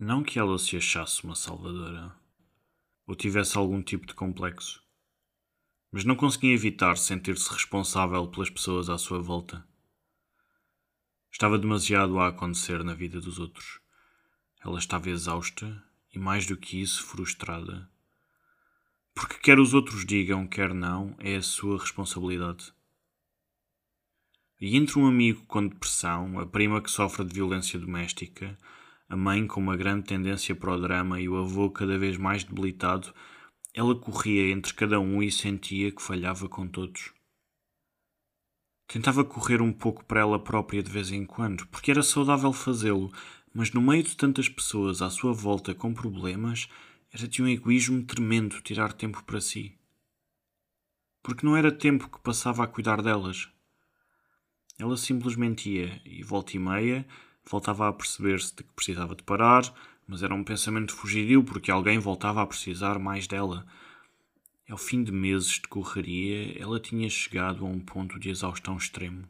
Não que ela se achasse uma salvadora, ou tivesse algum tipo de complexo, mas não conseguia evitar sentir-se responsável pelas pessoas à sua volta. Estava demasiado a acontecer na vida dos outros. Ela estava exausta e, mais do que isso, frustrada. Porque, quer os outros digam, quer não, é a sua responsabilidade. E entre um amigo com depressão, a prima que sofre de violência doméstica, a mãe com uma grande tendência para o drama e o avô cada vez mais debilitado, ela corria entre cada um e sentia que falhava com todos. Tentava correr um pouco para ela própria de vez em quando, porque era saudável fazê-lo, mas no meio de tantas pessoas à sua volta com problemas, era de um egoísmo tremendo tirar tempo para si. Porque não era tempo que passava a cuidar delas. Ela simplesmente ia, e volta e meia, voltava a perceber-se de que precisava de parar, mas era um pensamento fugidio porque alguém voltava a precisar mais dela. Ao fim de meses de correria, ela tinha chegado a um ponto de exaustão extremo.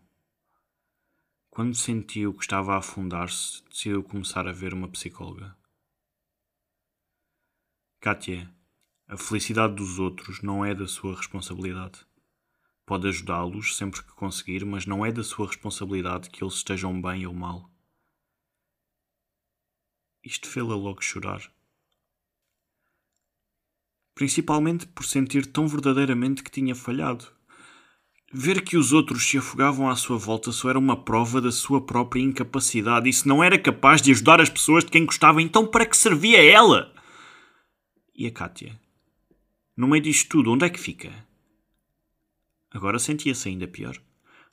Quando sentiu que estava a afundar-se, decidiu começar a ver uma psicóloga. Kátia, a felicidade dos outros não é da sua responsabilidade. Pode ajudá-los sempre que conseguir, mas não é da sua responsabilidade que eles estejam bem ou mal. Isto fê-la logo chorar. Principalmente por sentir tão verdadeiramente que tinha falhado. Ver que os outros se afogavam à sua volta só era uma prova da sua própria incapacidade e se não era capaz de ajudar as pessoas de quem gostava, então para que servia ela? E a Kátia? No meio disto tudo, onde é que fica? Agora sentia-se ainda pior.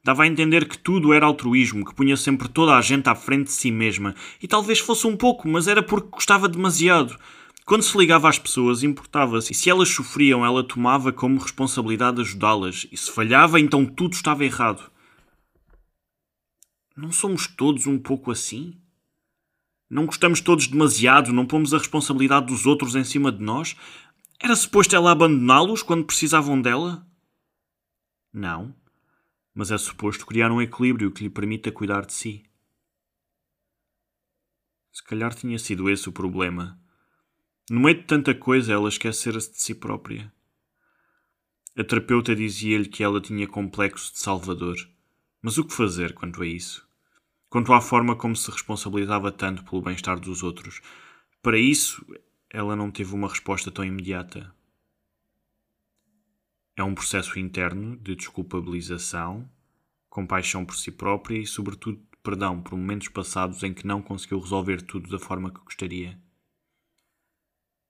Dava a entender que tudo era altruísmo, que punha sempre toda a gente à frente de si mesma. E talvez fosse um pouco, mas era porque gostava demasiado. Quando se ligava às pessoas, importava-se. E se elas sofriam, ela tomava como responsabilidade ajudá-las. E se falhava, então tudo estava errado. Não somos todos um pouco assim? Não gostamos todos demasiado, não pomos a responsabilidade dos outros em cima de nós? Era suposto ela abandoná-los quando precisavam dela? Não. Mas é suposto criar um equilíbrio que lhe permita cuidar de si. Se calhar tinha sido esse o problema. No meio de tanta coisa, ela esquecera-se de si própria. A terapeuta dizia-lhe que ela tinha complexo de salvador. Mas o que fazer quanto a isso? quanto à forma como se responsabilizava tanto pelo bem-estar dos outros. Para isso, ela não teve uma resposta tão imediata. É um processo interno de desculpabilização, compaixão por si própria e, sobretudo, perdão por momentos passados em que não conseguiu resolver tudo da forma que gostaria.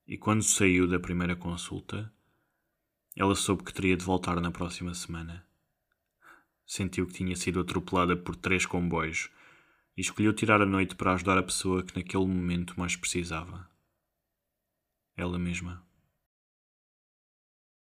E quando saiu da primeira consulta, ela soube que teria de voltar na próxima semana. Sentiu que tinha sido atropelada por três comboios e escolheu tirar a noite para ajudar a pessoa que naquele momento mais precisava. Ela mesma.